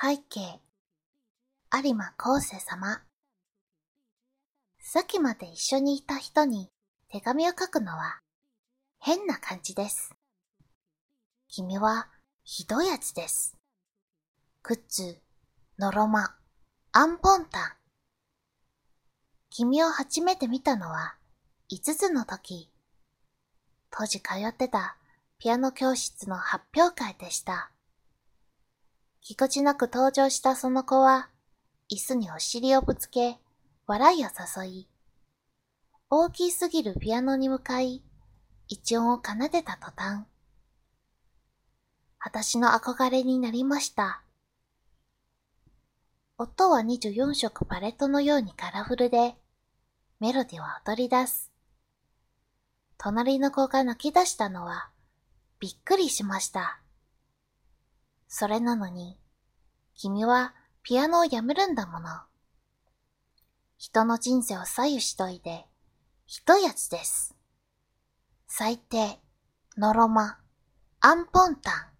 背景、有馬康生様。さっきまで一緒にいた人に手紙を書くのは変な感じです。君はひどいやつです。くっつ、のろま、アンポンタン。君を初めて見たのは5つの時。当時通ってたピアノ教室の発表会でした。ぎこちなく登場したその子は、椅子にお尻をぶつけ、笑いを誘い、大きすぎるピアノに向かい、一音を奏でた途端、私の憧れになりました。音は24色パレットのようにカラフルで、メロディを踊り出す。隣の子が泣き出したのは、びっくりしました。それなのに、君はピアノをやめるんだもの。人の人生を左右しといて、ひとやつです。最低、のろま、アンポンタン。